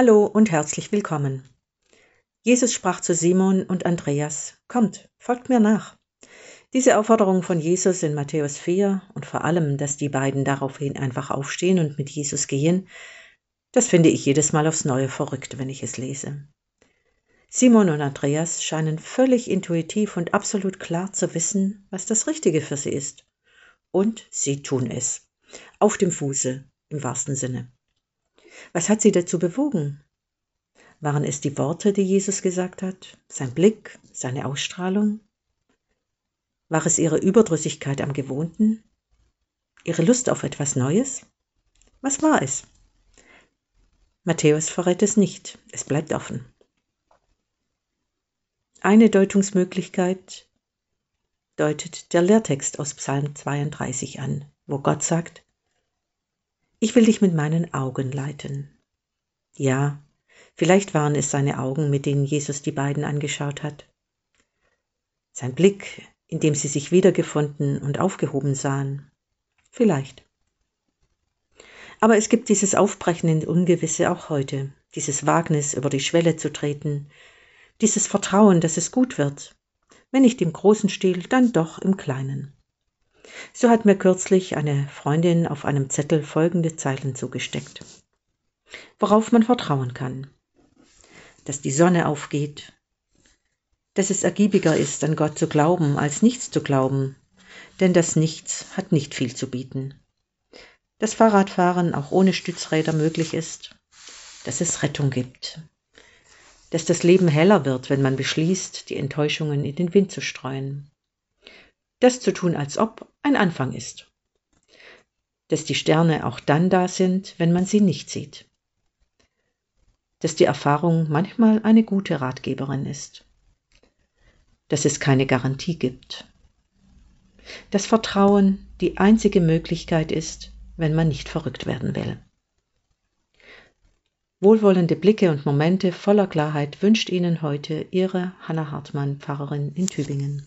Hallo und herzlich willkommen. Jesus sprach zu Simon und Andreas, Kommt, folgt mir nach. Diese Aufforderung von Jesus in Matthäus 4 und vor allem, dass die beiden daraufhin einfach aufstehen und mit Jesus gehen, das finde ich jedes Mal aufs Neue verrückt, wenn ich es lese. Simon und Andreas scheinen völlig intuitiv und absolut klar zu wissen, was das Richtige für sie ist. Und sie tun es. Auf dem Fuße, im wahrsten Sinne. Was hat sie dazu bewogen? Waren es die Worte, die Jesus gesagt hat, sein Blick, seine Ausstrahlung? War es ihre Überdrüssigkeit am Gewohnten? Ihre Lust auf etwas Neues? Was war es? Matthäus verrät es nicht, es bleibt offen. Eine Deutungsmöglichkeit deutet der Lehrtext aus Psalm 32 an, wo Gott sagt, Ich will dich mit meinen Augen leiten. Ja, vielleicht waren es seine Augen, mit denen Jesus die beiden angeschaut hat. Sein Blick, in dem sie sich wiedergefunden und aufgehoben sahen. Vielleicht. Aber es gibt dieses Aufbrechen in Ungewisse auch heute, dieses Wagnis, über die Schwelle zu treten, dieses Vertrauen, dass es gut wird, wenn nicht im großen Stil, dann doch im kleinen. So hat mir kürzlich eine Freundin auf einem Zettel folgende Zeilen zugesteckt. Worauf man vertrauen kann. Dass die Sonne aufgeht, dass es ergiebiger ist, an Gott zu glauben, als nichts zu glauben, denn das Nichts hat nicht viel zu bieten. Dass Fahrradfahren auch ohne Stützräder möglich ist, dass es Rettung gibt, dass das Leben heller wird, wenn man beschließt, die Enttäuschungen in den Wind zu streuen. Das zu tun, als ob ein Anfang ist. Dass die Sterne auch dann da sind, wenn man sie nicht sieht. Dass die Erfahrung manchmal eine gute Ratgeberin ist dass es keine Garantie gibt. Das Vertrauen die einzige Möglichkeit ist, wenn man nicht verrückt werden will. Wohlwollende Blicke und Momente voller Klarheit wünscht Ihnen heute Ihre Hanna Hartmann, Pfarrerin in Tübingen.